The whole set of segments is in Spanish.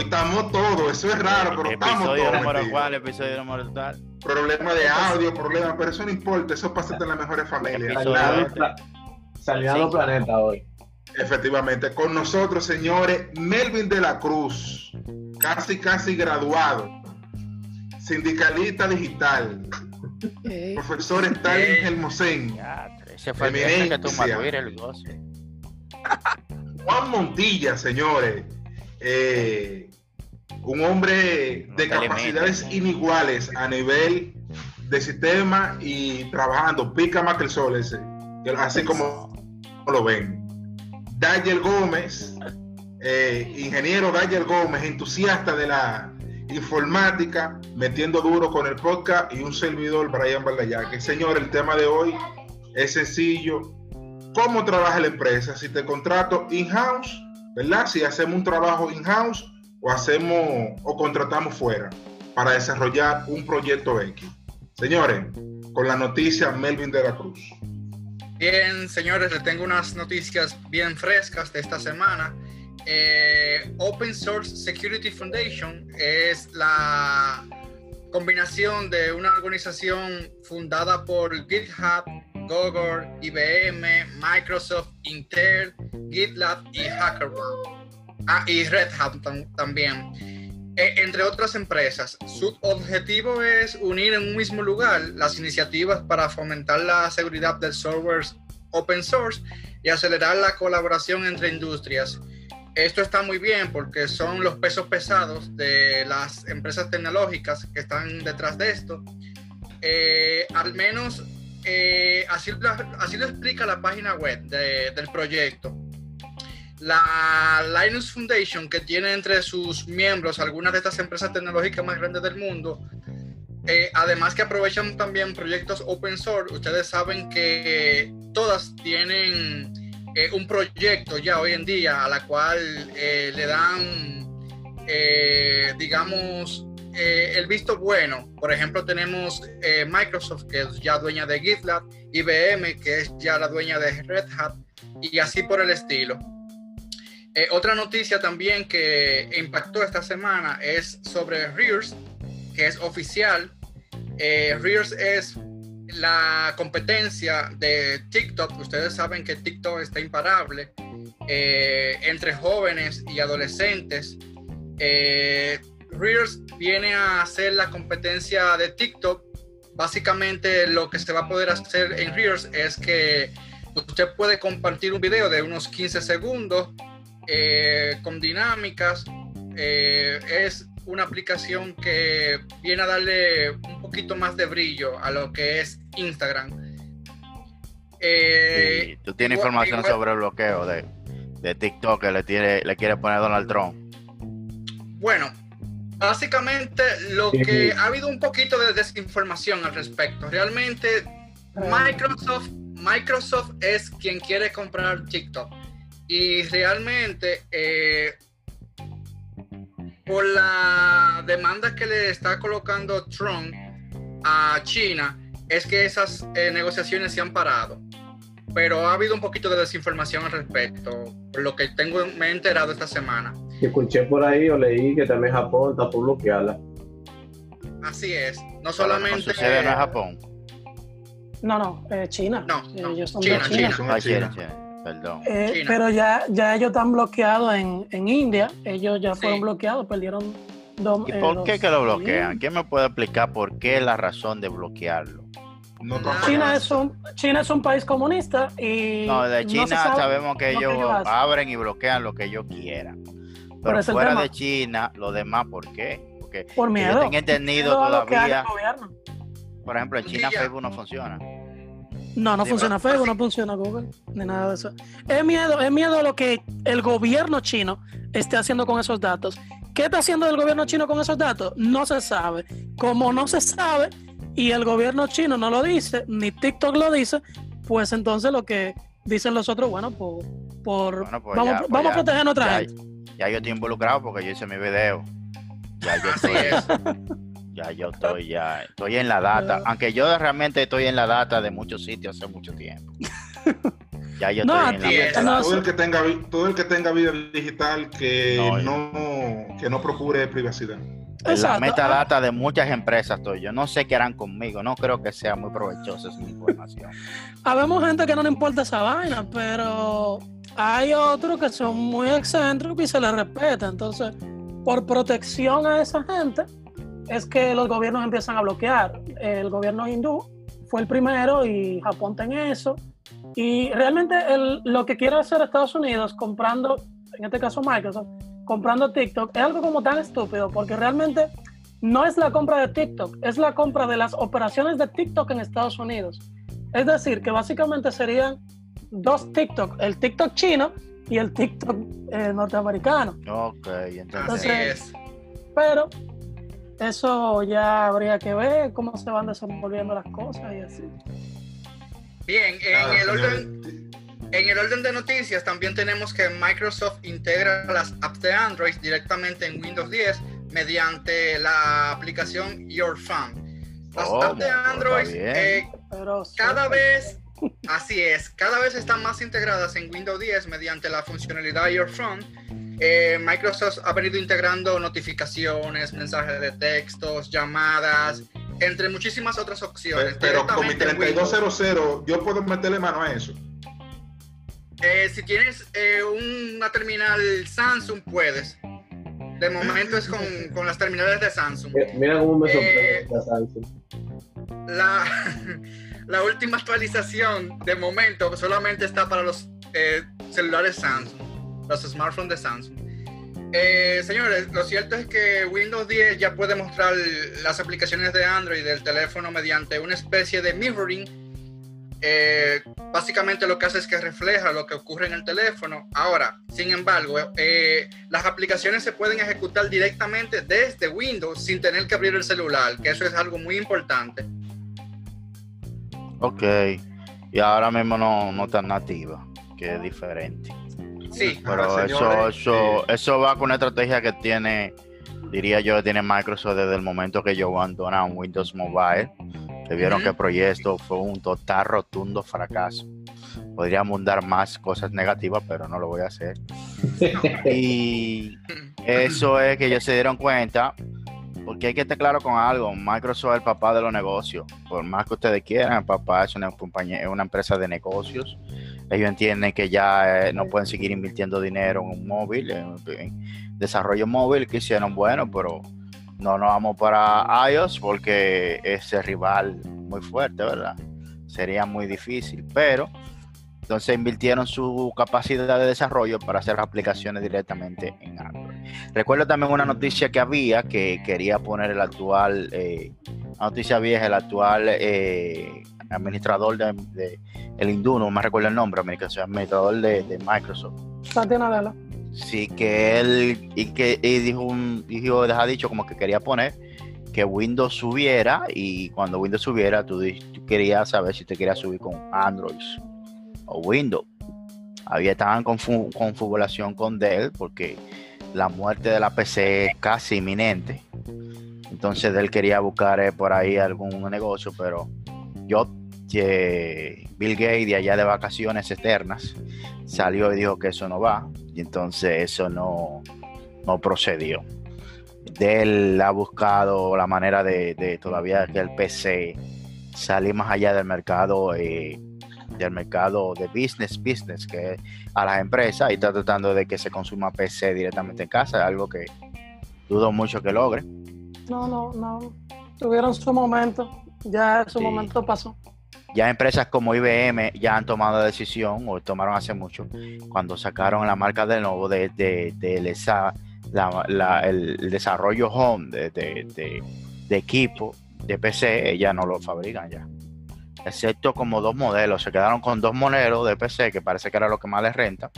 Hoy estamos todos, eso es raro, pero estamos todos. Episodio número episodio número tal. Problema de audio, problema, pero eso no importa, eso pasa en las mejores familias. Sí. del planeta hoy. Efectivamente, con nosotros, señores, Melvin de la Cruz, casi, casi graduado, sindicalista digital, profesor Stalin Hermosén, Ya, ese fue el que tú el goce. Juan Montilla, señores, eh, un hombre de capacidades iniguales a nivel de sistema y trabajando, pica más que el sol ese, así como lo ven. Daniel Gómez, eh, ingeniero Daniel Gómez, entusiasta de la informática, metiendo duro con el podcast y un servidor, Brian Baldayaque. Señor, el tema de hoy es sencillo. ¿Cómo trabaja la empresa? Si te contrato in-house, ¿verdad? Si hacemos un trabajo in-house o hacemos o contratamos fuera para desarrollar un proyecto X. Señores, con la noticia Melvin de la Cruz. Bien, señores, les tengo unas noticias bien frescas de esta semana. Eh, Open Source Security Foundation es la combinación de una organización fundada por GitHub, Google, IBM, Microsoft, Intel, GitLab y HackerOne. Ah, y Red Hat tam- también. Eh, entre otras empresas. Su objetivo es unir en un mismo lugar las iniciativas para fomentar la seguridad del software open source y acelerar la colaboración entre industrias. Esto está muy bien porque son los pesos pesados de las empresas tecnológicas que están detrás de esto. Eh, al menos eh, así, lo, explica la página web de- del proyecto. La Linux Foundation, que tiene entre sus miembros algunas de estas empresas tecnológicas más grandes del mundo, eh, además que aprovechan también proyectos open source, ustedes saben que todas tienen eh, un proyecto ya hoy en día a la cual eh, le dan, eh, digamos, eh, el visto bueno. Por ejemplo, tenemos eh, Microsoft, que es ya dueña de GitLab, IBM, que es ya la dueña de Red Hat, y así por el estilo. Eh, otra noticia también que impactó esta semana es sobre Rears, que es oficial. Eh, Rears es la competencia de TikTok. Ustedes saben que TikTok está imparable eh, entre jóvenes y adolescentes. Eh, Rears viene a hacer la competencia de TikTok. Básicamente lo que se va a poder hacer en Rears es que usted puede compartir un video de unos 15 segundos eh, con dinámicas. Eh, es una aplicación que viene a darle un poquito más de brillo a lo que es Instagram. Eh, tú tienes igual- información igual- sobre el bloqueo de, de TikTok que le, tiene, le quiere poner Donald Trump. Bueno, básicamente lo Sí. que ha habido un poquito de desinformación al respecto. Realmente Microsoft, Microsoft es quien quiere comprar TikTok. Y realmente, eh, por la demanda que le está colocando Trump a China, es que esas eh, negociaciones se han parado. Pero ha habido un poquito de desinformación al respecto, por lo que tengo, me he enterado esta semana. Escuché por ahí o leí que también Japón está por bloquearla. Así es, no solamente... sucede no es Japón. No, no, eh, China. No, no, Ellos son China, de China. Ah, China. Perdón. Eh, pero ya, ya ellos están bloqueados en, en India. Ellos ya fueron Sí. bloqueados, perdieron dos. ¿Y eh, por qué que lo bloquean? ¿Quién me puede explicar por qué la razón de bloquearlo? No China es un China es un país comunista y No, de China sabe sabemos que lo que ellos abren y bloquean lo que ellos quieran. Pero fuera de China, lo demás, ¿por qué? Porque por yo miedo. tengo entendido Miedo todavía, por ejemplo, en China. Facebook no funciona. No, no funciona Facebook, no funciona Google, ni nada de eso. Es miedo, es miedo a lo que el gobierno chino esté haciendo con esos datos. ¿Qué está haciendo el gobierno chino con esos datos? No se sabe. Como no se sabe y el gobierno chino no lo dice, ni TikTok lo dice, pues entonces lo que dicen los otros, bueno, por, por Bueno, pues vamos, ya, pues vamos ya, a proteger a nuestra ya, gente. ya yo estoy involucrado porque yo hice mi video. Ya yo estoy, es. Ya yo estoy, ya estoy en la data. Aunque yo realmente estoy en la data de muchos sitios hace mucho tiempo. Ya yo No, estoy en la. No, todo el que tenga todo el que tenga vida digital que No, que no procure privacidad. En la Exacto. metadata de muchas empresas estoy yo. No sé qué harán conmigo. No creo que sea muy provechosa esa información. Habemos gente que no le importa esa vaina, pero hay otros que son muy excéntricos y se les respeta. Entonces, por protección a esa gente, es que los gobiernos empiezan a bloquear. El gobierno hindú fue el primero y Japón tiene eso. Y realmente el- lo que quiere hacer Estados Unidos comprando, en este caso Microsoft, comprando TikTok, es algo como tan estúpido, porque realmente no es la compra de TikTok, es la compra de las operaciones de TikTok en Estados Unidos. Es decir, que básicamente serían dos TikTok, el TikTok chino y el TikTok eh, norteamericano. Ok, entonces. Así Entonces- es. Pero eso ya habría que ver cómo se van desenvolviendo las cosas y así. Bien, en el orden En el orden de noticias también tenemos que Microsoft integra las apps de Android directamente en Windows 10 mediante la aplicación Your Phone. Las Oh, apps de Android eh, Pero cada vez, así es, cada vez están más integradas en Windows 10 mediante la funcionalidad Your Phone. Eh, Microsoft ha venido integrando notificaciones, mensajes de textos, llamadas, entre muchísimas otras opciones. Pero con mi directamente en Windows. 3200 yo puedo meterle mano a eso. Eh, si tienes eh, una terminal Samsung, puedes. De momento es con, con las terminales de Samsung. Mira cómo me Eh, sorprende la Samsung. La, la última actualización, de momento, solamente está para los eh, celulares Samsung, los smartphones de Samsung. Eh, señores, lo cierto es que Windows 10 ya puede mostrar las aplicaciones de Android del teléfono mediante una especie de mirroring. Eh, básicamente lo que hace es que refleja lo que ocurre en el teléfono. Ahora, sin embargo, eh, las aplicaciones se pueden ejecutar directamente desde Windows sin tener que abrir el celular, que eso es algo muy importante. Ok. Y ahora mismo no, no está nativa, que es diferente. Sí, Pero Ahora, eso, eso, eh, eso va con una estrategia que tiene, diría yo, que tiene Microsoft desde el momento que yo abandonaron Windows Mobile, que vieron que el proyecto fue un total rotundo fracaso. Podríamos dar más cosas negativas, pero no lo voy a hacer. Y eso es que ellos se dieron cuenta, porque hay que estar claro con algo, Microsoft es el papá de los negocios, por más que ustedes quieran, el papá es una compañía, es una empresa de negocios, ellos entienden que ya eh, no pueden seguir invirtiendo dinero en un móvil, en, en desarrollo móvil, que hicieron bueno, pero no nos vamos para iOS porque es el rival muy fuerte, ¿verdad? Sería muy difícil, pero entonces invirtieron su capacidad de desarrollo para hacer aplicaciones directamente en Android. Recuerdo también una noticia que había que quería poner el actual, eh, una noticia vieja, el actual eh, administrador de, de- el hindú, no me recuerdo el nombre, administrador de, de Microsoft. Satya Nadella. Sí, que él y que y dijo, un, dijo, ha dicho como que quería poner que Windows subiera y cuando Windows subiera tú, tú querías saber si te querías subir con Android o Windows. Había estaban con configuración con Dell porque la muerte de la PC es casi inminente. Entonces Dell quería buscar eh, por ahí algún negocio, pero yo, Bill Gates de allá de vacaciones eternas, salió y dijo que eso no va. Y entonces eso no, no procedió. Dell ha buscado la manera de, de todavía que el PC salir más allá del mercado eh, del mercado de business business que a las empresas y está tratando de que se consuma PC directamente en casa, algo que dudo mucho que logre. No, no, no. Tuvieron su momento. Ya su Sí. momento pasó. Ya empresas como IBM ya han tomado la decisión, o tomaron hace mucho, cuando sacaron la marca de nuevo de, de, el, desarrollo home de, de- equipo de PC, ya no lo fabrican ya. Excepto como dos modelos, se quedaron con dos modelos de PC que parece que era lo que más les renta.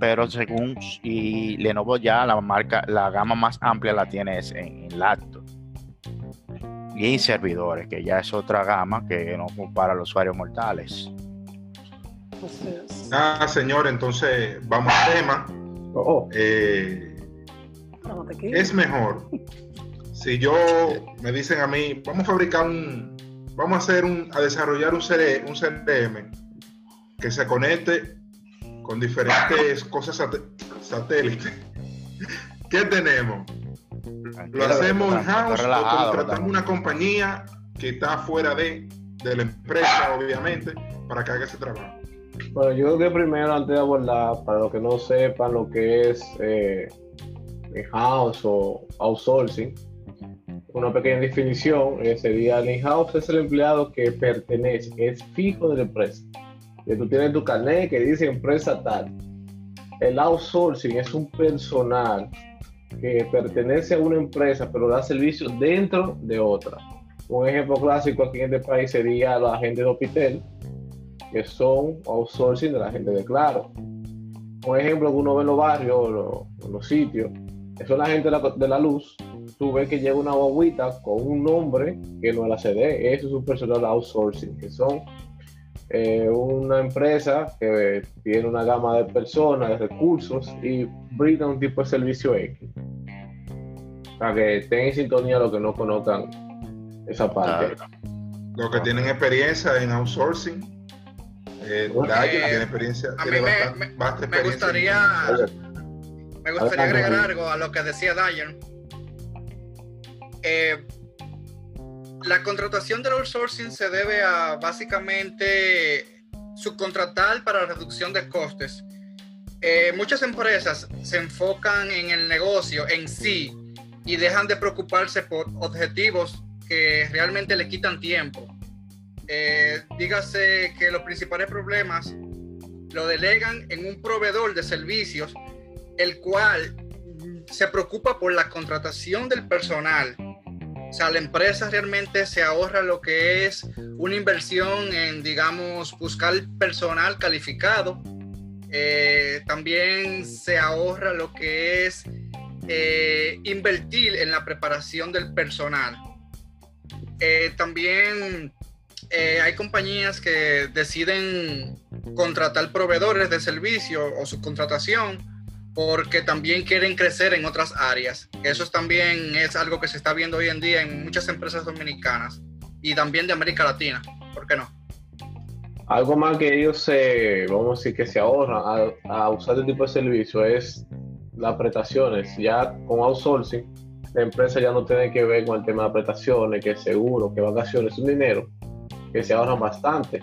Pero según y Lenovo ya la marca, la gama más amplia la tiene en, en laptop y servidores, que ya es otra gama que no para los usuarios mortales. Ah, señor, entonces vamos al tema. Oh, oh. Eh, es mejor si yo me dicen a mí, vamos a fabricar un, vamos a hacer un, a desarrollar un, CR un CRM que se conecte con diferentes cosas satélites. ¿Qué tenemos? Lo hacemos está- in house está o contratamos una compañía que está fuera de, de la empresa, obviamente, para que haga ese trabajo. Bueno, yo creo que primero, antes de abordar, para los que no sepan lo que es eh, in-house o outsourcing, una pequeña definición eh, sería el in-house es el empleado que pertenece, es fijo de la empresa. Que tú tienes tu carnet que dice empresa tal. El outsourcing es un personal que pertenece a una empresa, pero da servicio dentro de otra. Un ejemplo clásico aquí en este país sería la gente de Hospital, que son outsourcing de la gente de Claro. Un ejemplo que uno ve en los barrios los- los sitios, que son la gente de la, de la luz. Tú ves que llega una guaguita con un nombre que no es la CD, eso es un personal outsourcing, que son eh, una empresa que tiene una gama de personas, de recursos y brinda un tipo de servicio X. Para que estén en sintonía los que no conozcan esa parte. Claro. Los que tienen experiencia en outsourcing, eh, eh, tiene experiencia, a tiene mí me- bastante- me- vasta Me experiencia en- gustaría, me gustaría agregar algo a lo que decía Dyer. Eh, la contratación del outsourcing se debe a básicamente subcontratar para reducción de costes. Eh, muchas empresas se enfocan en el negocio en sí y dejan de preocuparse por objetivos que realmente le quitan tiempo. Eh, dígase que los principales problemas lo delegan en un proveedor de servicios, el cual se preocupa por la contratación del personal. O sea, la empresa realmente se ahorra lo que es una inversión en, digamos, buscar personal calificado. Eh, también se ahorra lo que es eh, invertir en la preparación del personal. Eh, también hay compañías que deciden contratar proveedores de servicio o subcontratación porque también quieren crecer en otras áreas. Eso es también es algo que se está viendo hoy en día en muchas empresas dominicanas y también de América Latina. ¿Por qué no? Algo más que ellos se, vamos a decir, que se ahorran a, a usar este tipo de servicio es las prestaciones. Ya con outsourcing, la empresa ya no tiene que ver con el tema de prestaciones, que seguro, que vacaciones, es un dinero que se ahorran bastante.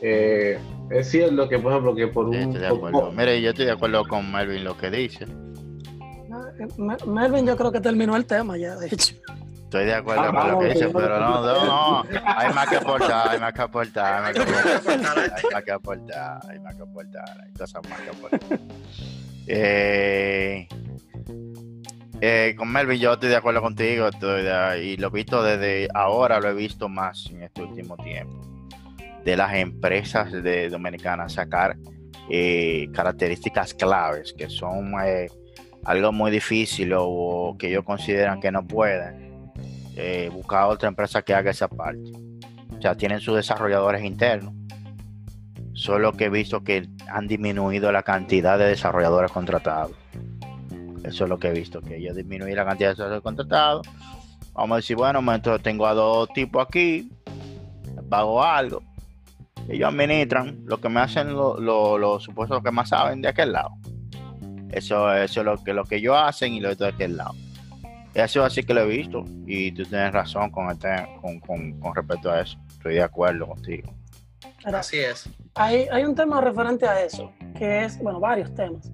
Eh, es cierto que, por ejemplo, que por Sí, un... estoy de por- acuerdo. Mire, yo estoy de acuerdo con Melvin lo que dice. Me- Melvin, yo creo que terminó el tema ya, de hecho. Estoy de acuerdo Ah, con lo vamos, que dice, pero no, no, no. Hay más que aportar, hay más que aportar, hay más que aportar, hay más que aportar, hay más que aportar, hay cosas más que aportar. Eh, eh, con Melvin yo estoy de acuerdo contigo estoy de- y lo he visto desde ahora, lo he visto más en este último tiempo, de las empresas de dominicanas sacar eh, características claves que son eh, algo muy difícil o, que ellos consideran que no pueden eh, buscar otra empresa que haga esa parte. O sea, tienen sus desarrolladores internos. Solo que he visto que han disminuido la cantidad de desarrolladores contratados. Eso es lo que he visto, que ellos disminuyen la cantidad de desarrolladores contratados. Vamos a decir, bueno, entonces tengo a dos tipos aquí, pago algo. Ellos administran lo que me hacen los lo, lo supuestos que más saben de aquel lado. Eso, eso es lo que, lo que ellos hacen y lo de aquel lado. Eso así que lo he visto y tú tienes razón con, este, con, con, con respecto a eso. Estoy de acuerdo contigo. Así es. hay, hay un tema referente a eso, que es, bueno, varios temas.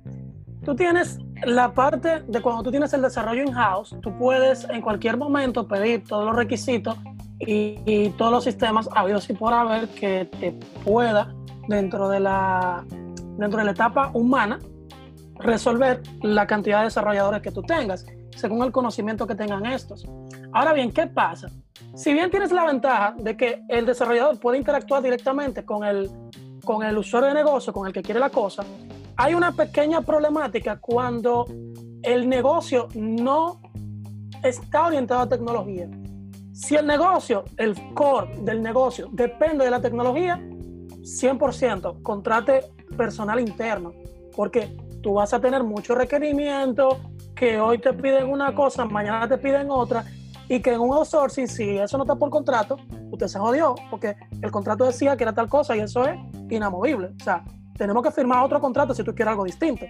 Tú tienes la parte de cuando tú tienes el desarrollo in-house, tú puedes en cualquier momento pedir todos los requisitos y, todos los sistemas habidos y por haber que te pueda, dentro de la, dentro de la etapa humana, resolver la cantidad de desarrolladores que tú tengas, según el conocimiento que tengan estos. Ahora bien, ¿qué pasa? Si bien tienes la ventaja de que el desarrollador puede interactuar directamente con el, con el usuario de negocio, con el que quiere la cosa, hay una pequeña problemática cuando el negocio no está orientado a tecnología. Si el negocio, el core del negocio depende de la tecnología, 100% contrate personal interno, porque tú vas a tener muchos requerimientos que hoy te piden una cosa, mañana te piden otra, y que en un outsourcing, si eso no está por contrato, usted se jodió, porque el contrato decía que era tal cosa y eso es, inamovible. O sea, tenemos que firmar otro contrato si tú quieres algo distinto.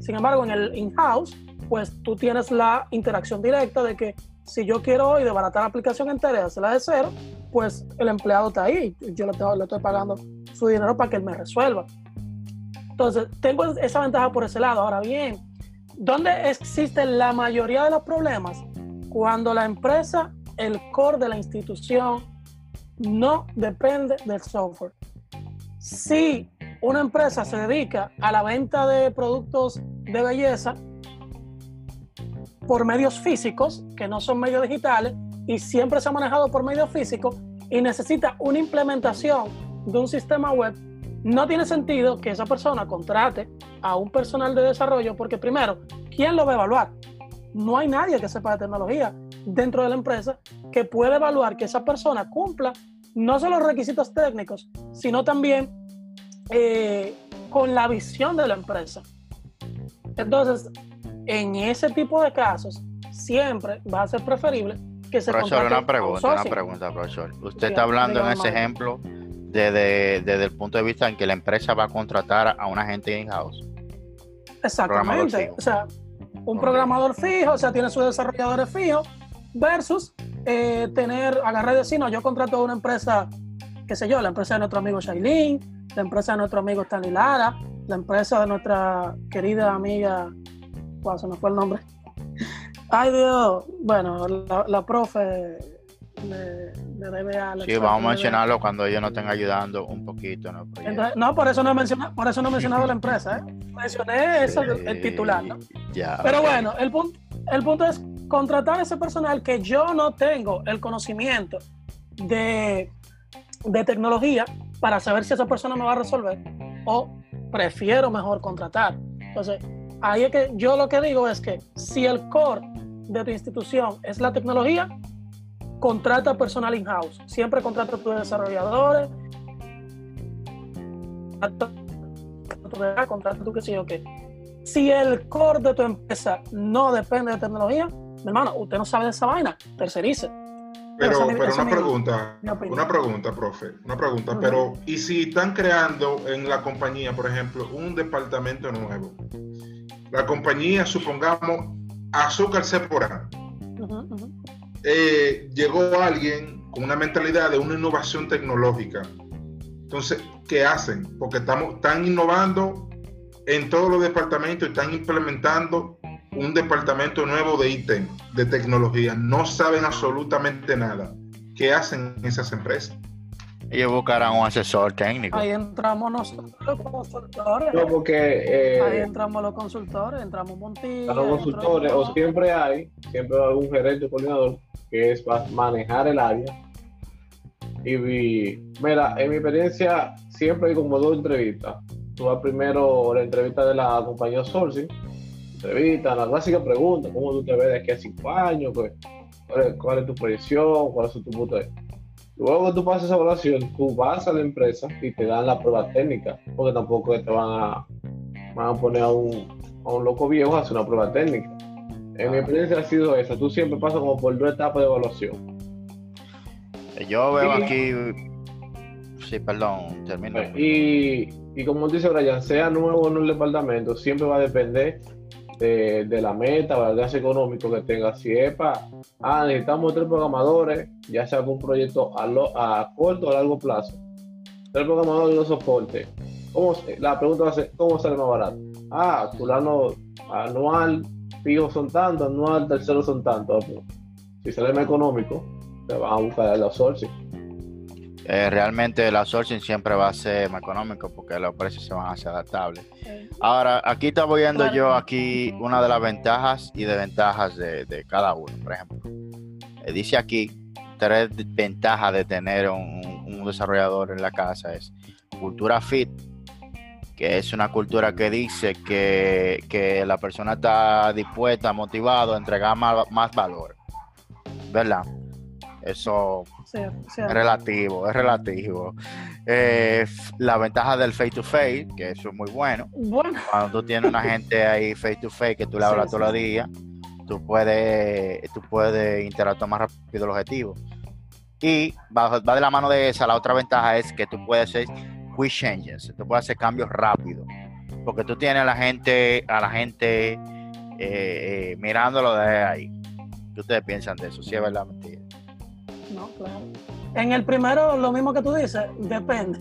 Sin embargo, en el in-house, pues tú tienes la interacción directa de que si yo quiero hoy desbaratar la aplicación entera y hacerla de cero, pues el empleado está ahí. Yo le, estoy pagando su dinero para que él me resuelva. Entonces, tengo esa ventaja por ese lado. Ahora bien, ¿dónde existe la mayoría de los problemas? Cuando la empresa, el core de la institución, no depende del software. Si una empresa se dedica a la venta de productos de belleza por medios físicos, que no son medios digitales, y siempre se ha manejado por medios físicos, y necesita una implementación de un sistema web, no tiene sentido que esa persona contrate a un personal de desarrollo, porque primero, ¿quién lo va a evaluar? No hay nadie que sepa de tecnología dentro de la empresa que pueda evaluar que esa persona cumpla no solo los requisitos técnicos, sino también eh, con la visión de la empresa. Entonces, en ese tipo de casos, siempre va a ser preferible que se Profesor, una pregunta, una pregunta, profesor. Usted Sí, está hablando en ese ejemplo desde, desde el punto de vista en que la empresa va a contratar a una gente in-house. Exactamente. O sea, un programador fijo, o sea, tiene sus desarrolladores fijos, versus eh, tener, agarrar y decir, no, yo contrato a una empresa, qué sé yo, la empresa de nuestro amigo Shailin, la empresa de nuestro amigo Stanley Lara, la empresa de nuestra querida amiga, wow, se me fue el nombre. Ay Dios, bueno, la, la profe de, de DBA. la Sí, experta vamos a de mencionarlo cuando ellos nos estén ayudando un poquito proyecto. Entonces, no, por eso no he mencionado, por eso no he mencionado la empresa, ¿eh? Mencioné eso, el, el titular, ¿no? Ya, Pero bueno, el punto, el punto es contratar a ese personal que yo no tengo el conocimiento de, de tecnología para saber si esa persona me va a resolver o prefiero mejor contratar. Entonces, ahí es que yo lo que digo es que si el core de tu institución es la tecnología, contrata personal in-house. Siempre contrata a tus desarrolladores, contrata tu qué sé yo qué. Si el core de tu empresa no depende de tecnología, mi hermano, usted no sabe de esa vaina, tercerice. Pero, pero una pregunta, una pregunta, profe, una pregunta. Pero, ¿y si están creando en la compañía, por ejemplo, un departamento nuevo? La compañía, supongamos, Azúcar Sephora. Ujú, ujú. eh, llegó alguien con una mentalidad de una innovación tecnológica. Entonces, ¿qué hacen? Porque estamos, están innovando en todos los departamentos y están implementando un departamento nuevo de IT, de tecnología. No saben absolutamente nada. ¿Qué hacen esas empresas? Ellos buscarán un asesor técnico. Ahí entramos nosotros los consultores. No, porque eh, Ahí entramos los consultores, entramos Montilla. a los consultores, o siempre hay, siempre hay algún gerente o coordinador que es para manejar el área. Y, vi- mira, en mi experiencia, siempre hay como dos entrevistas. Tú vas primero la entrevista de la compañía sourcing, entrevista, la clásica pregunta, ¿cómo tú te ves de aquí a cinco años? Pues, ¿cuál, es, cuál es tu proyección? ¿Cuál es tu punto de Luego que tú pasas esa evaluación, tú vas a la empresa y te dan la prueba técnica, porque tampoco te van a, van a poner a un, a un loco viejo a hacer una prueba técnica. En mi experiencia ha sido esa, tú siempre pasas como por dos etapas de evaluación. Yo veo aquí. Sí, perdón, termino. Y, y como dice Brian, sea nuevo en un departamento, siempre va a depender de, la meta o el alcance económico que tenga. Si es ah, necesitamos tres programadores, ya sea un proyecto a, lo- a corto o a largo plazo. Tres programadores y dos soporte. ¿Cómo, la pregunta va a ser, ¿cómo sale más barato? Ah, fulano anual, fijo son tantos, anual, tercero son tantos. Si sale más económico, te van a buscar el outsourcing. Eh, realmente el outsourcing siempre va a ser más económico porque los precios se van a hacer adaptables. Ahora, aquí estaba viendo Claro. yo aquí una de las ventajas y desventajas de, de cada uno, por ejemplo. Eh, dice aquí, tres ventajas de tener un, un desarrollador en la casa es cultura fit, que es una cultura que dice que, que la persona está dispuesta, motivado a entregar más, más valor. ¿Verdad? Eso sí, sí. es relativo, es relativo. Eh, la ventaja del face to face, que eso es muy bueno. Bueno, Cuando tú tienes una gente ahí face to face que tú le hablas sí, todos los días, tú puedes, tú puedes interactuar más rápido el objetivo. Y va, va de la mano de esa, la otra ventaja es que tú puedes ser quick changes, se te puede hacer cambios rápidos. Porque tú tienes a la gente, a la gente eh, eh, mirándolo de ahí. ¿Qué ustedes piensan de eso? Si es verdad mentira. No, claro. En el primero, lo mismo que tú dices, depende.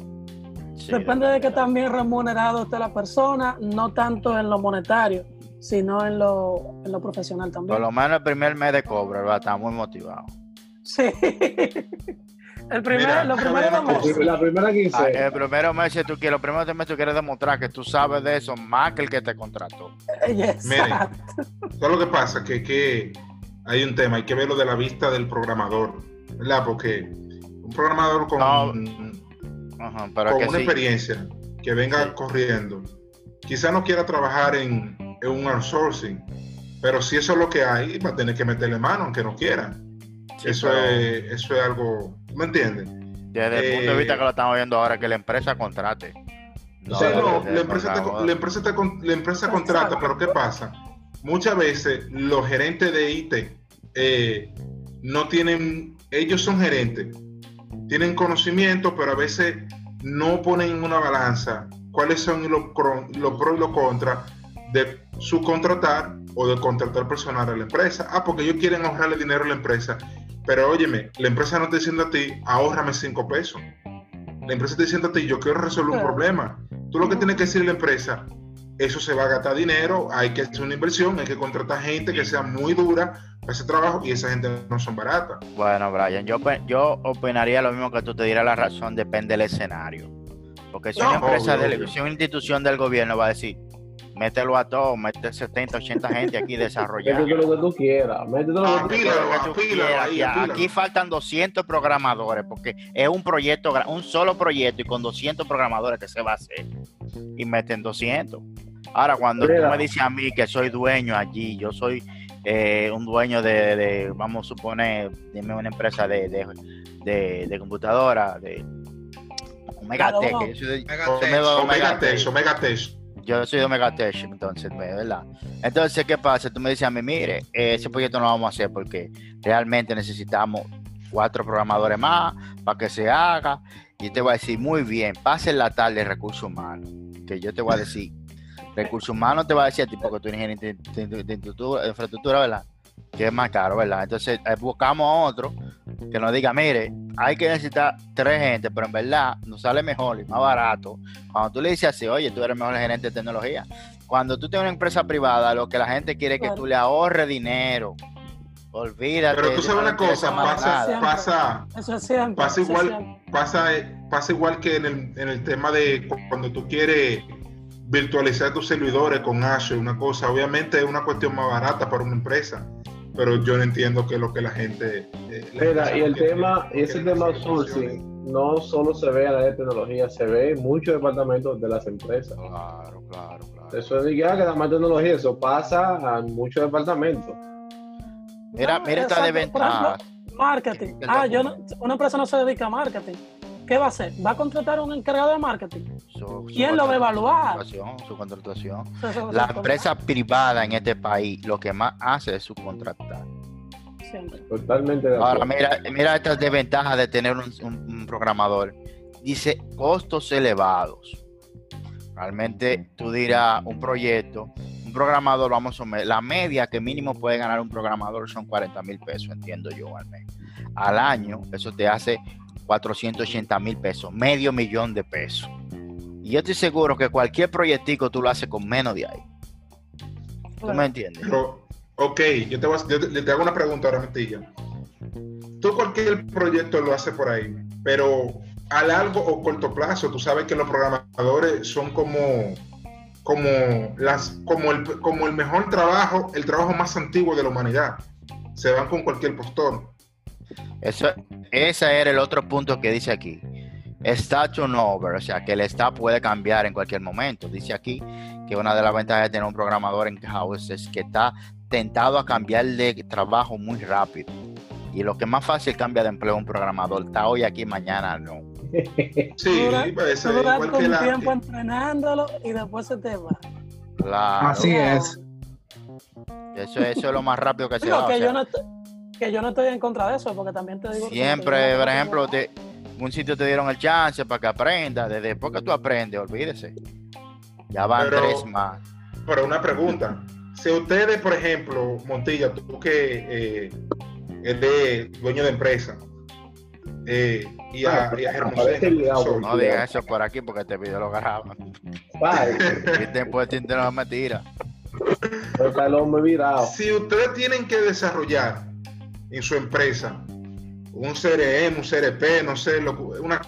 Sí, Depende de que también remunerado esté la persona, no tanto en lo monetario, sino en lo, en lo profesional Por también. lo menos el primer mes de cobro, ¿verdad? Está muy motivado. Sí. El primer, Mira, lo déjame primero ver una dos meses. La primera Ah, el primero mes, si tú quieres, los primeros meses tú quieres demostrar que tú sabes de eso más que el que te contrató. Exacto. ¿Sabes lo que pasa? Que, que hay un tema, hay que verlo de la vista del programador, ¿verdad? Porque un programador con, No, Ajá, con que una sí. experiencia que venga Sí. corriendo, quizá no quiera trabajar en, en un outsourcing, pero si eso es lo que hay, va a tener que meterle mano, aunque no quiera. Sí, eso, pero es, eso es algo, ¿me entiendes? Desde el punto de vista eh, que lo estamos viendo ahora, que la empresa contrate. O sea, desde- no, la empresa, te, la empresa, te la empresa contrata, pero ¿qué pasa? Muchas veces los gerentes de IT eh, no tienen, ellos son gerentes, tienen conocimiento, pero a veces no ponen en una balanza cuáles son los, los pros y los contras de subcontratar o de contratar personal a la empresa. Ah, porque ellos quieren ahorrarle dinero a la empresa. Pero óyeme, la empresa no está diciendo a ti, ahórrame cinco pesos. La empresa está diciendo a ti, yo quiero resolver un problema. Tú lo que tienes que decir a la empresa, eso se va a gastar dinero, hay que hacer una inversión, hay que contratar gente que sea muy dura ese trabajo y esa gente no son baratas. Bueno, Brian, yo, yo opinaría lo mismo que tú te dirás la razón, depende del escenario. Porque si No, una empresa, obvio, del- obvio. si una institución del gobierno va a decir, mételo a todo, mete 70, 80 gente aquí desarrollando. Métete lo que tú quieras. Métete lo que tú quieras. que tú apílalo quieras, ahí, aquí, faltan 200 programadores porque es un proyecto, un solo proyecto y con 200 programadores que se va a hacer y meten 200. Ahora, cuando tú me dices a mí que soy dueño allí, yo soy eh, un dueño de, de, vamos a suponer, dime una empresa de, de, de, de computadora, de Omegatech, Claro. que yo soy de- Megatech. soy de Omega Omegatech. Tech, Omega Tech. Yo soy de Megatech, entonces, ¿ve- ¿verdad? Entonces, ¿qué pasa? Tú me dices a mí, mire, ese proyecto no lo vamos a hacer porque realmente necesitamos cuatro programadores más para que se haga. Y yo te voy a decir, muy bien, pase la tarde recursos humanos. Que yo te voy a decir, recursos humanos te va a decir a ti porque tú eres ingeniero de, de- de- de infraestructura, de infraestructura, ¿verdad? Que es más caro, ¿verdad? Entonces, eh, buscamos a otro que nos diga, mire, hay que necesitar tres gente, pero en verdad nos sale mejor y más barato cuando tú le dices así, oye, tú eres el mejor gerente de tecnología. Cuando tú tienes una empresa privada, lo que la gente quiere es que Claro. tú le ahorres dinero. Olvídate. Pero tú sabes una cosa, pasa. Siempre. pasa, Eso es siempre. Pasa eso es igual. siempre. pasa, pasa igual que en el, en el tema de cu- cuando tú quieres virtualizar tus servidores con Azure, una cosa, obviamente es una cuestión más barata para una empresa, pero yo no entiendo qué es lo que la gente... eh, la Mira, empresa y el no quiere- tema, y ese quiere tema outsourcing no solo se ve en la de tecnología, se ve en muchos departamentos de las empresas. Claro, claro, claro. Eso es de que, ah, nada más tecnología, eso pasa en muchos departamentos. Mira, mira esta exacto. desventaja. Marketing. Ah, de- yo no, una empresa no se dedica a marketing. ¿Qué va a hacer? ¿Va a contratar a un encargado de marketing? Su- su ¿Quién lo va a evaluar? contratación, Su contratación. La empresa privada en este país lo que más hace es subcontratar. Siempre. Totalmente de Ahora, acuerdo. mira, mira estas desventajas de tener un, un- un programador. Dice costos elevados. Realmente tú dirás un proyecto, un programador, vamos a ver, la media que mínimo puede ganar un programador son 40 mil pesos, entiendo yo al mes. Al año, eso te hace 480 mil pesos, medio millón de pesos. Y yo estoy seguro que cualquier proyectico tú lo haces con menos de ahí. ¿Tú me entiendes? Pero, ok, yo te, voy a- yo te- te hago una pregunta ahora, Metilla. Tú cualquier proyecto lo haces por ahí, pero a largo o corto plazo, tú sabes que los programadores son como, como, las, como, el, como el mejor trabajo, el trabajo más antiguo de la humanidad. Se van con cualquier postor. Eso, ese era el otro punto que dice aquí. Está turnover, o sea, que el staff puede cambiar en cualquier momento. Dice aquí que una de las ventajas de tener un programador en house es que está tentado a cambiar de trabajo muy rápido. Y lo que más fácil cambia de empleo un programador, está hoy aquí, mañana no. Sí, Dura- pues, Tú es duras igual que un la- tiempo entrenándolo y después se te va. Claro, Así es. Eso, eso es lo más rápido que se Digo, da. o que, sea, yo no estoy, que yo no estoy en contra de eso, porque también te digo. te Siempre, por ejemplo, de- algún sitio te dieron el chance para que aprenda. Desde después que tú aprendes, olvídese. Ya van Pero- tres más. Pero una pregunta. Si ustedes, por ejemplo, Montilla, tú que eh, eres dueño de empresa, eh, y a, y a No digas eso por aquí porque este video lo graban. Ay, Y después te no me tira. pero está el hombre virado. si ustedes tienen que desarrollar en su empresa un CRM, un CRP, no sé, lo una-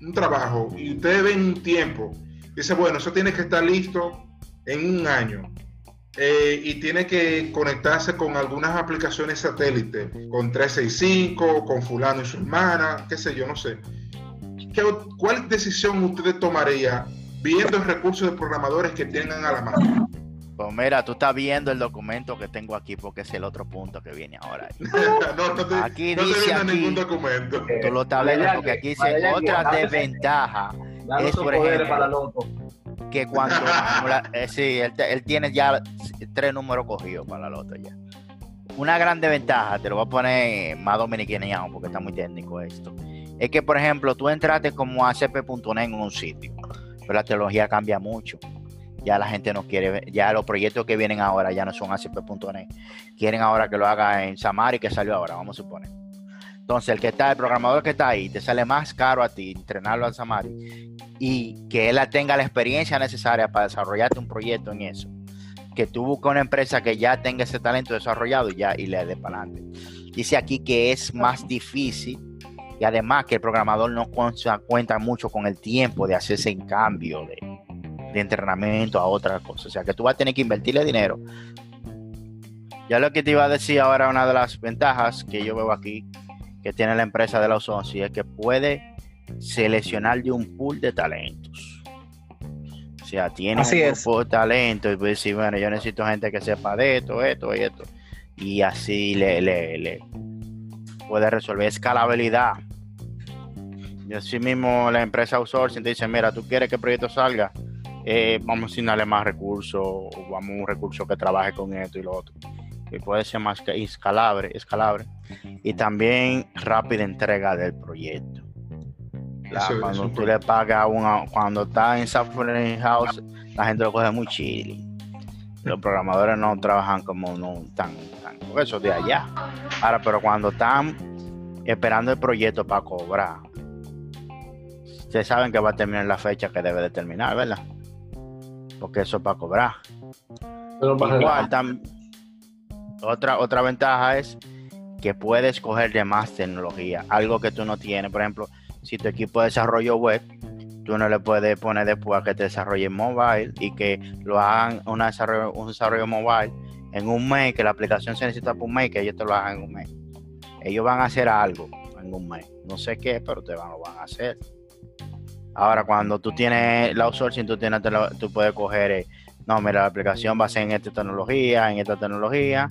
un trabajo, y ustedes ven un tiempo, dice, bueno, eso tiene que estar listo en un año. eh, y tiene que conectarse con algunas aplicaciones satélite, con 365, con fulano y su hermana, qué sé yo, no sé. ¿Qué- ¿Cuál decisión ustedes tomarían viendo el recurso de programadores que tengan a la mano? Pues mira, tú estás viendo el documento que tengo aquí porque es el otro punto que viene ahora. no, no te, Aquí no te dice viene aquí- ningún documento. Tú lo estás viendo porque aquí dice otra desventaja Dale es, por ejemplo, para que cuando la- eh, sí, él, te- él tiene ya tres números cogidos para la loto ya. Una gran desventaja, te lo voy a poner más dominicaneado porque está muy técnico esto. Es que, por ejemplo, tú entraste como ACP.net en un sitio, pero la tecnología cambia mucho. Ya la gente no quiere, ya los proyectos que vienen ahora ya no son ACP.net. Quieren ahora que lo haga en Samari que salió ahora, vamos a suponer. Entonces, el que está, el programador que está ahí, te sale más caro a ti entrenarlo al Samari y que él tenga la experiencia necesaria para desarrollarte un proyecto en eso. Que tú busques una empresa que ya tenga ese talento desarrollado y ya y le dé para adelante. Dice aquí que es más difícil y además que el programador no cuenta, cuenta mucho con el tiempo de hacerse en cambio de, de entrenamiento a otra cosa. O sea que tú vas a tener que invertirle dinero. Ya lo que te iba a decir ahora, una de las ventajas que yo veo aquí que tiene la empresa de los 11 es que puede seleccionar de un pool de talentos. O sea, tiene Así un es. grupo de talentos y puede decir, bueno, yo necesito gente que sepa de esto, esto y esto. Y así le, le, le puede resolver escalabilidad. Y así mismo la empresa outsourcing te dice, mira, tú quieres que el proyecto salga, Eh, vamos a asignarle más recursos, o vamos a un recurso que trabaje con esto y lo otro. Y puede ser más que escalable, escalable. Y también rápida entrega del proyecto. La- Eso- cuando eso tú le pagas una, cuando está en software in-house, la gente lo coge muy chile. Los programadores no trabajan como no tan, tan eso de allá. Ahora, pero cuando están esperando el proyecto para cobrar, ustedes saben que va a terminar la fecha que debe de terminar, ¿verdad? Porque eso es para cobrar. Pero para Igual, tam- otra, otra ventaja es que puedes coger de más tecnología, algo que tú no tienes. Por ejemplo, si tu equipo de desarrollo web, tú no le puedes poner después a que te desarrolle mobile y que lo hagan una desarrollo, un desarrollo mobile en un mes, que la aplicación se necesita por un mes, que ellos te lo hagan en un mes. Ellos van a hacer algo en un mes. No sé qué, pero te van, lo van a hacer. Ahora, cuando tú tienes la outsourcing, tú, tienes, tú puedes coger, eh, no, mira, la aplicación va a ser en esta tecnología, en esta tecnología,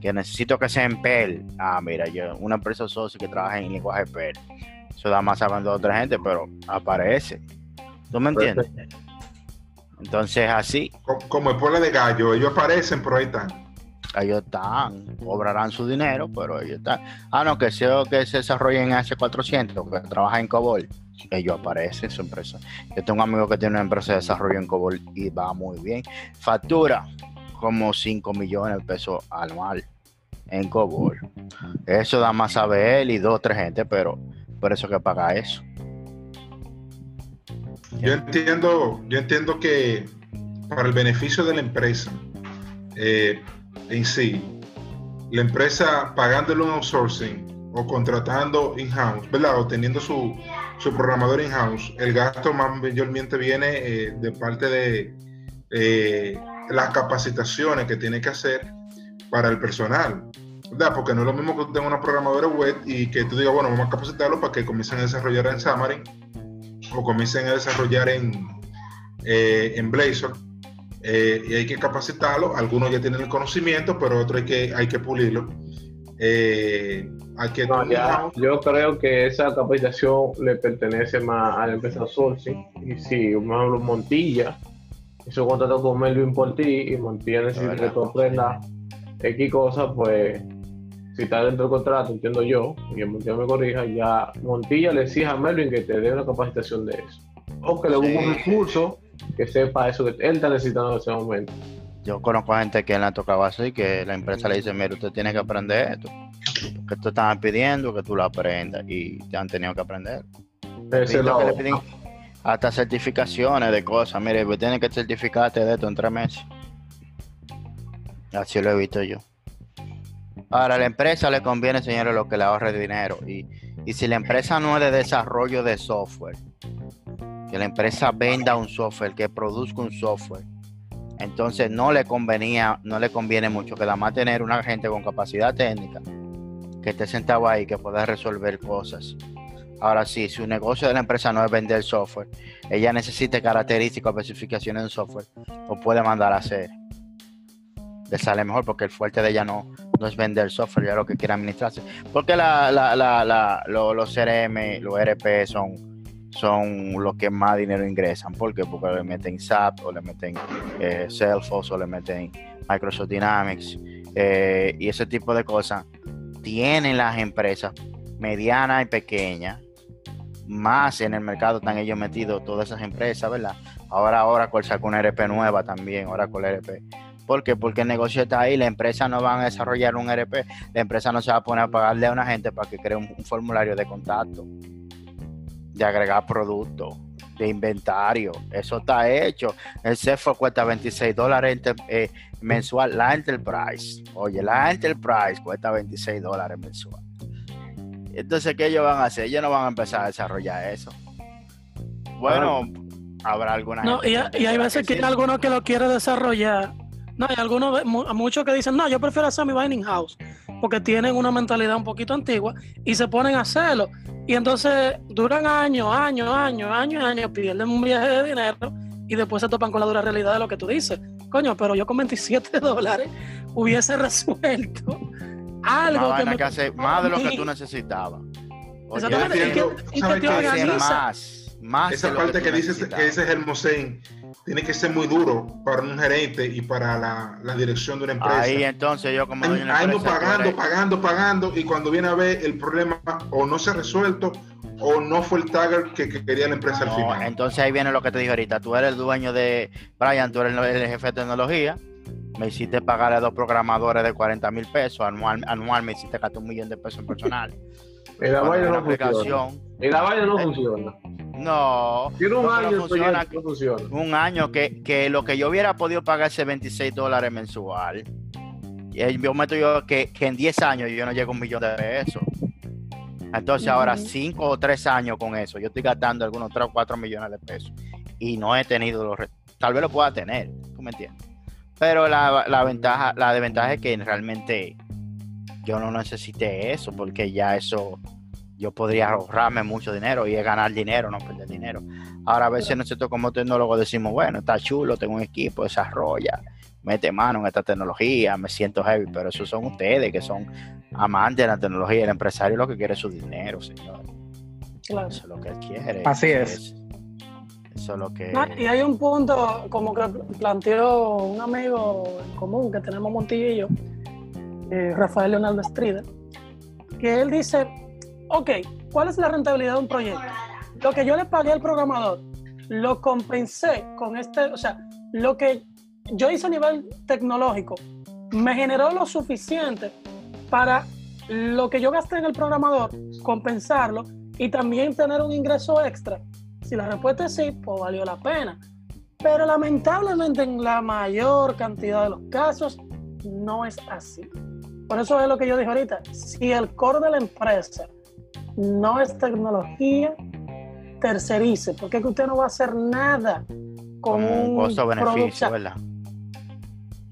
que necesito que sea en Perl. Ah, mira, yo, una empresa socio que trabaja en lenguaje Perl. Eso da más sabiendo a otra gente, pero aparece. ¿Tú me entiendes? Entonces, así, Co- Como el pueblo de gallo, ellos aparecen, pero ahí están. ellos están, cobrarán su dinero, pero ellos están. Ah, no, que sea que se desarrolle en H400, que trabaja en COBOL, ellos aparecen en su empresa. Yo tengo un amigo que tiene una empresa de desarrollo en COBOL y va muy bien. Factura como 5 millones de pesos anual en COBOL. Eso da más a ver y dos tres gente, pero por eso que paga eso. Yo entiendo, yo entiendo que para el beneficio de la empresa eh, en sí, la empresa pagándole un outsourcing o contratando in-house, ¿verdad? O teniendo su, su programador in-house, el gasto más mayormente viene eh, de parte de eh, las capacitaciones que tiene que hacer para el personal, ¿verdad? Porque no es lo mismo que tú tengas una programadora web y que tú digas, bueno, vamos a capacitarlo para que comiencen a desarrollar en Xamarin o comiencen a desarrollar en, eh, en Blazor. y hay que capacitarlo. Algunos ya tienen el conocimiento, pero otros hay que, hay que pulirlo. Eh, que No, ya, yo creo que esa capacitación le pertenece más a la empresa Sourcing. Y si, por ejemplo, Montilla hizo contrato con Melvin por ti y Montilla necesita que tú aprendas X cosas, pues si está dentro del contrato, entiendo yo, y Montilla me corrija, ya Montilla le exige a Melvin que te dé una capacitación de eso. O que le busque un recurso que sepa eso que él está necesitando en ese momento. Yo conozco a gente que le ha tocado así, que la empresa le dice, mira, usted tiene que aprender esto. Que te estaban pidiendo que tú lo aprendas y te han tenido que aprender. Lado. que le piden hasta certificaciones de cosas. Mire, pues tienes que certificarte de esto en tres meses. Así lo he visto yo. Ahora, a la empresa le conviene, señores, lo que le ahorre dinero. Y, y si la empresa no es de desarrollo de software, que la empresa venda un software, que produzca un software, entonces no le convenía, no le conviene mucho que más tener una gente con capacidad técnica que esté sentado ahí, que pueda resolver cosas. Ahora sí, si un negocio de la empresa no es vender software, ella necesita características especificaciones de software, o puede mandar a hacer. Le sale mejor porque el fuerte de ella no, es vender software, ya lo que quiere administrarse. Porque la, la, la, la- lo- los CRM, los ERP son, son los que más dinero ingresan. ¿Por qué? Porque le meten SAP, o le meten eh, Salesforce, o le meten Microsoft Dynamics, eh, y ese tipo de cosas. Tienen las empresas medianas y pequeñas más en el mercado están ellos metidos todas esas empresas, ¿verdad? Ahora Oracle sacó una RP nueva también, Oracle RP. ¿Por qué? Porque el negocio está ahí, la empresa no va a desarrollar un RP, la empresa no se va a poner a pagarle a una gente para que cree un formulario de contacto, de agregar productos, de inventario, eso está hecho. El CFO cuesta 26 dólares eh, mensual, la Enterprise, oye, la Enterprise cuesta 26 dólares mensual. Entonces, ¿qué ellos van a hacer? Ellos no van a empezar a desarrollar eso. Bueno, habrá alguna No, gente y, hay veces que hay algunos que lo quiere desarrollar. No, hay algunos, mu- muchos que dicen, no, yo prefiero hacer mi vaina in-house, porque tienen una mentalidad un poquito antigua y se ponen a hacerlo. Y entonces duran años, años, años, años, años, pierden un viaje de dinero y después se topan con la dura realidad de lo que tú dices. Coño, pero yo con 27 dólares hubiese resuelto algo Una que me que hace costó más de lo que tú necesitabas. Oye, Exactamente, y que, y que ¿sabes te organiza. más, más Esa parte tú que, dices que necesitabas. ese es el Mosén tiene que ser muy duro para un gerente y para la, la dirección de una empresa. Ahí entonces yo como dueño de una empresa, pagando, pagando, pagando, y cuando viene a ver el problema o no se ha resuelto o no fue el target que, que quería la empresa al final. entonces ahí viene lo que te dije ahorita. Tú eres el dueño de Brian, tú eres el, jefe de tecnología. Me hiciste pagar a dos programadores de 40 mil pesos. Anual, anual me hiciste gastar un millón de pesos en personal. Y la vaina no funciona. aplicación. Y la vaina no Eh, funciona. No. Tiene un año no el funciona. proyecto, no funciona. Un año que, que lo que yo hubiera podido pagar ese 26 dólares mensual. y Yo meto yo que, que en 10 años yo no llego a un millón de pesos. Entonces ahora Ujú. 5 o 3 años con eso, yo estoy gastando algunos 3 o 4 millones de pesos. Y no he tenido los... Tal vez lo pueda tener, ¿tú me entiendes? Pero la, la ventaja, la desventaja es que realmente yo no necesité eso, porque ya eso, yo podría ahorrarme mucho dinero y es ganar dinero, no perder dinero. Ahora a veces nosotros como tecnólogos decimos, bueno, está chulo, tengo un equipo, desarrolla, mete mano en esta tecnología, me siento heavy, pero esos son ustedes que son amantes de la tecnología, el empresario lo que quiere es su dinero, señor. Claro. Eso es lo que él quiere. Así eso es. Eso es lo que... Ah, y hay un punto como que planteó un amigo en común que tenemos Montillo y yo, eh, Rafael Leonardo Estrida, que él dice, ok, ¿cuál es la rentabilidad de un proyecto? Lo que yo le pagué al programador, lo compensé con este, o sea, lo que yo hice a nivel tecnológico, me generó lo suficiente para lo que yo gasté en el programador, compensarlo y también tener un ingreso extra. Si la respuesta es sí, pues valió la pena. Pero lamentablemente en la mayor cantidad de los casos no es así. Por eso es lo que yo dije ahorita. Si el core de la empresa no es tecnología, tercerice, porque es que usted no va a hacer nada con como un costo-beneficio, ¿verdad?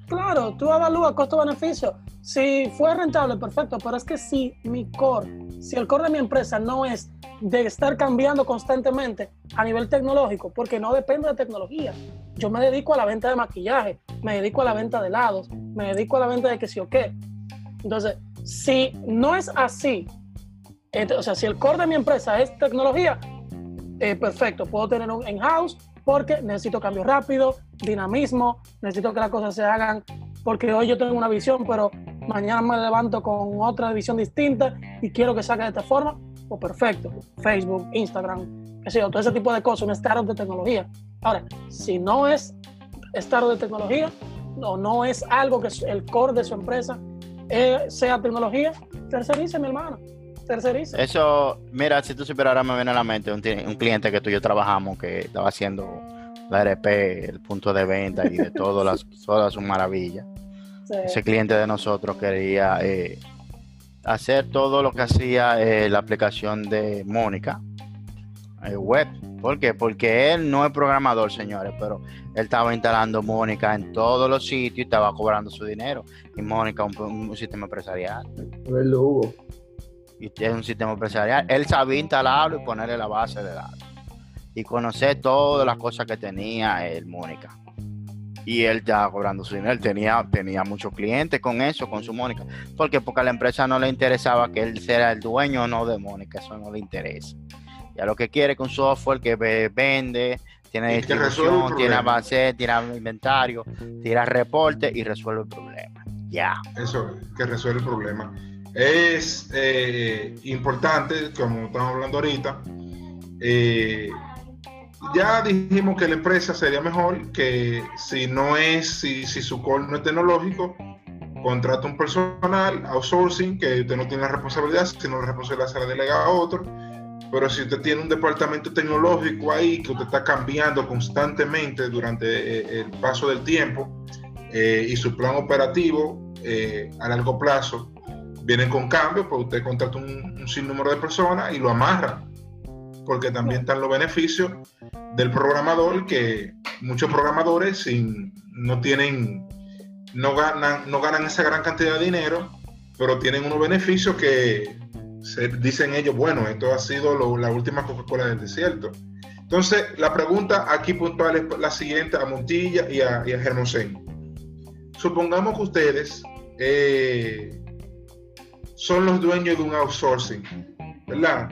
Claro, tú evalúas costo-beneficio. Si fue rentable, perfecto, pero es que si mi core, si el core de mi empresa no es de estar cambiando constantemente a nivel tecnológico, porque no depende de tecnología. Yo me dedico a la venta de maquillaje, me dedico a la venta de helados, me dedico a la venta de que sí o qué. Entonces, si no es así, o sea, si el core de mi empresa es tecnología, eh, perfecto, puedo tener un in-house porque necesito cambio rápido, dinamismo, necesito que las cosas se hagan porque hoy yo tengo una visión, pero mañana me levanto con otra división distinta y quiero que saque de esta forma, pues perfecto. Facebook, Instagram, qué todo ese tipo de cosas, un startup de tecnología. Ahora, si no es startup de tecnología, o no es algo que el core de su empresa eh, sea tecnología, tercerice, mi hermano. Tercerice. Eso, mira, si tú supieras, ahora me viene a la mente un, un cliente que tú y yo trabajamos que estaba haciendo la RP, el punto de venta y de todas las, todas sus maravillas. Ese cliente de nosotros quería eh, hacer todo lo que hacía eh, la aplicación de Mónica, eh, web. ¿Por qué? Porque él no es programador, señores, pero él estaba instalando Mónica en todos los sitios y estaba cobrando su dinero. Y Mónica un, un sistema empresarial. Hugo. Y es un sistema empresarial. Él sabía instalarlo y ponerle la base de datos. Y conocer todas las cosas que tenía el Mónica. Y él estaba cobrando su dinero. Él tenía, tenía muchos clientes con eso, con su Mónica. ¿Por qué? Porque a la empresa no le interesaba que él sea el dueño o no de Mónica. Eso no le interesa. Ya lo que quiere con software que vende, tiene distribución, tiene avance, tiene inventario, tira reporte y resuelve el problema. Ya. Eso, que resuelve el problema. Es eh, importante, como estamos hablando ahorita, eh, ya dijimos que la empresa sería mejor que si no es, si, si su core no es tecnológico, contrata un personal, outsourcing, que usted no tiene la responsabilidad, sino la responsabilidad se la delega a otro. Pero si usted tiene un departamento tecnológico ahí que usted está cambiando constantemente durante eh, el paso del tiempo eh, y su plan operativo a largo plazo viene con cambios, pues usted contrata un, un sinnúmero de personas y lo amarra porque también están los beneficios del programador que muchos programadores sin, no tienen, no ganan, no ganan esa gran cantidad de dinero, pero tienen unos beneficios que dicen ellos, bueno, esto ha sido la última Coca-Cola del desierto. Entonces, la pregunta aquí puntual es la siguiente a Montilla y a, y. Supongamos que ustedes eh, son los dueños de un outsourcing, ¿verdad?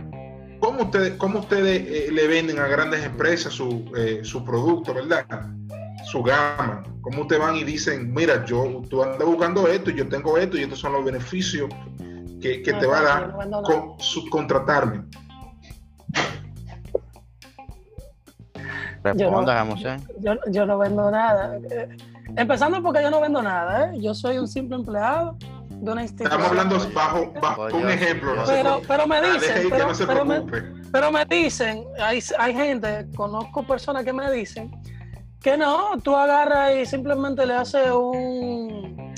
¿Cómo ustedes, cómo ustedes eh, le venden a grandes empresas su, eh, su, producto, verdad? Su gama. ¿Cómo ustedes van y dicen, mira, yo, tú andas buscando esto y yo tengo esto y estos son los beneficios que, que te va a dar con, subcontratarme? Responda, yo no, yo, yo, no vendo nada. Eh, empezando porque yo no vendo nada, ¿eh? Yo soy un simple empleado de una institución. Estamos hablando bajo, bajo un ejemplo. No pero, pero me dicen, pero, no pero, me, pero, me, dicen, hay, hay gente, conozco personas que me dicen que no, tú agarras y simplemente le haces un...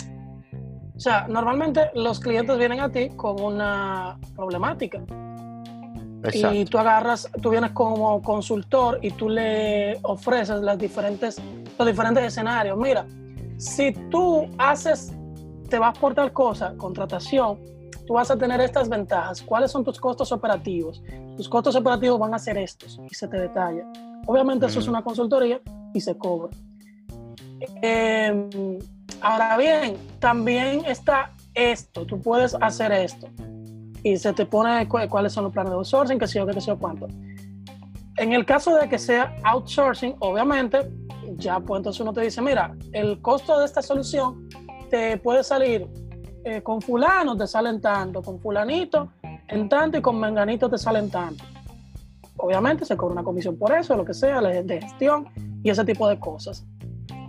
O sea, normalmente los clientes vienen a ti con una problemática. Exacto. Y tú agarras, tú vienes como consultor y tú le ofreces las diferentes, los diferentes escenarios. Mira, si tú haces te vas por tal cosa, contratación, tú vas a tener estas ventajas. ¿Cuáles son tus costos operativos? Tus costos operativos van a ser estos y se te detalla. Obviamente eso es una consultoría y se cobra. Em, ahora bien, también está esto, tú puedes hacer esto y se te pone cuáles son los planes de outsourcing, qué sé yo, qué sé yo cuánto. En el caso de que sea outsourcing, obviamente, ya pues entonces uno te dice, mira, el costo de esta solución te puede salir eh, con fulano te salen tanto, con fulanito en tanto y con menganito te salen tanto. Obviamente se cobra una comisión por eso, lo que sea, de gestión y ese tipo de cosas.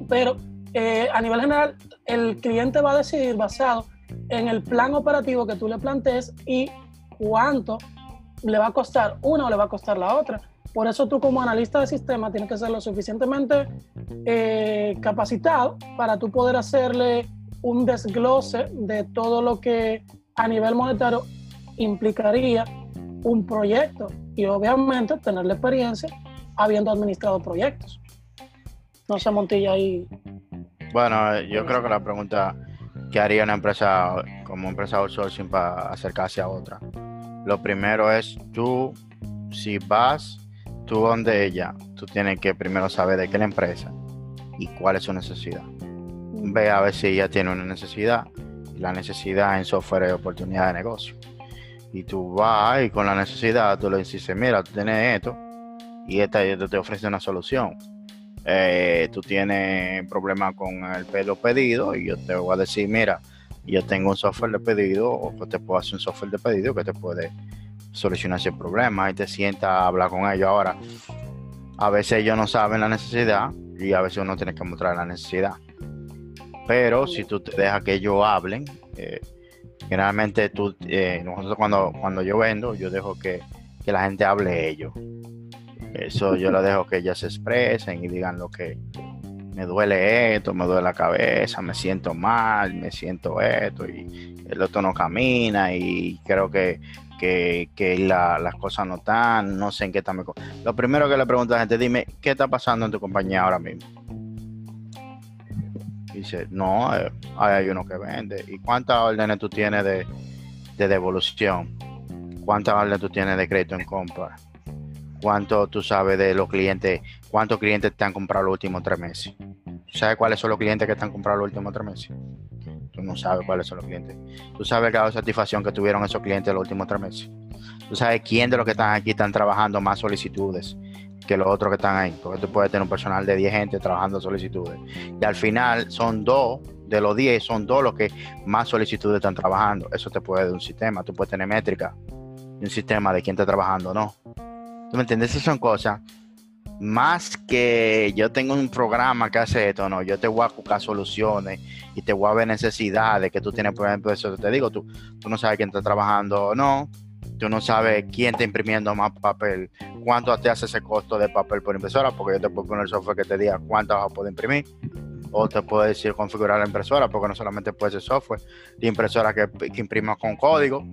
Pero eh, a nivel general, el cliente va a decidir basado en el plan operativo que tú le plantees y cuánto le va a costar una o le va a costar la otra. Por eso tú como analista de sistema tienes que ser lo suficientemente eh, capacitado para tú poder hacerle un desglose de todo lo que a nivel monetario implicaría un proyecto y obviamente tener la experiencia habiendo administrado proyectos. No se Montilla ahí. Bueno, yo creo que la pregunta que haría una empresa como empresa outsourcing para acercarse a otra. Lo primero es tú, si vas tú donde ella, tú tienes que primero saber de qué es la empresa y cuál es su necesidad ve a ver si ella tiene una necesidad. Y la necesidad en software es oportunidad de negocio. Y tú vas y con la necesidad tú le dices, mira, tú tienes esto y esta, te ofrece una solución. Eh, tú tienes problemas con el pelo pedido y yo te voy a decir, mira, yo tengo un software de pedido o te puedo hacer un software de pedido que te puede solucionar ese problema y te sienta a hablar con ellos. Ahora, a veces ellos no saben la necesidad y a veces uno tiene que mostrar la necesidad. Pero si tú te dejas que ellos hablen, eh, generalmente tú, eh, nosotros cuando, cuando yo vendo, yo dejo que, que la gente hable ellos. Eso yo lo dejo que ellos se expresen y digan lo que me duele esto, me duele la cabeza, me siento mal, me siento esto y el otro no camina y creo que, que, las cosas no están, no sé en qué está mejor. Lo primero que le pregunto a la gente, dime, ¿qué está pasando en tu compañía ahora mismo? Dice, no, eh, hay uno que vende. ¿Y cuántas órdenes tú tienes de, de devolución? ¿Cuántas órdenes tú tienes de crédito en compra? ¿Cuánto tú sabes de los clientes? ¿Cuántos clientes te han comprado los últimos tres meses? ¿Sabes cuáles son los clientes que te han comprado los últimos tres meses? Tú no sabes cuáles son los clientes. Tú sabes el grado de satisfacción que tuvieron esos clientes los últimos tres meses. Tú sabes quién de los que están aquí están trabajando más solicitudes que los otros que están ahí. Porque tú puedes tener un personal de 10 gente trabajando solicitudes. Y al final son dos, de los 10 son dos los que más solicitudes están trabajando. Eso te puede dar un sistema. Tú puedes tener métrica un sistema de quién está trabajando no. ¿Tú me entiendes? Esas son cosas. Más que yo tengo un programa que hace esto, no, yo te voy a buscar soluciones y te voy a ver necesidades que tú tienes, por ejemplo, eso te digo, tú, tú no sabes quién está trabajando o no, tú no sabes quién está imprimiendo más papel, cuánto te hace ese costo de papel por impresora, porque yo te puedo poner el software que te diga cuánto vas a poder imprimir, o te puedo decir configurar la impresora, porque no solamente puede ser software, la impresora que, que imprima con código,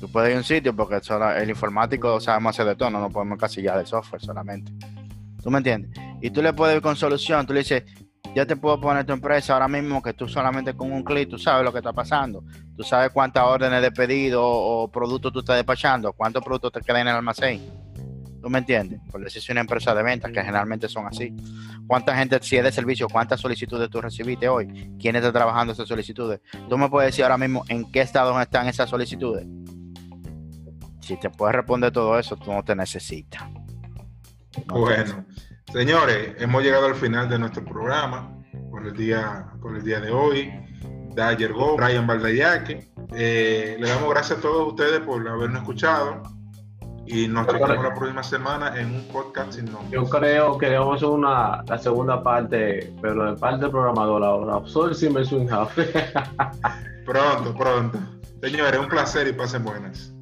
Tú puedes ir a un sitio porque el informático sabemos hacer de todo, no nos podemos casillar de software solamente. ¿Tú me entiendes? Y tú le puedes ir con solución, tú le dices, ya te puedo poner tu empresa ahora mismo que tú solamente con un clic, tú sabes lo que está pasando. Tú sabes cuántas órdenes de pedido o, productos tú estás despachando, cuántos productos te quedan en el almacén. ¿Tú me entiendes? Por decir si una empresa de ventas, que generalmente son así. ¿Cuánta gente, si es de servicio, cuántas solicitudes tú recibiste hoy? ¿Quién está trabajando esas solicitudes? Tú me puedes decir ahora mismo en qué estado están esas solicitudes si te puedes responder todo eso, tú no te necesitas. bueno, señores, hemos llegado al final de nuestro programa por el día, por el día de hoy. Dayer Go, Brian Valdayaque. Eh, le damos gracias a todos ustedes por habernos escuchado y nos vemos la próxima semana en un podcast sin nombre. Yo creo que vamos a hacer una, la segunda parte, pero de parte del programador ahora. Sourcing versus pronto, pronto. Señores, un placer y pasen buenas.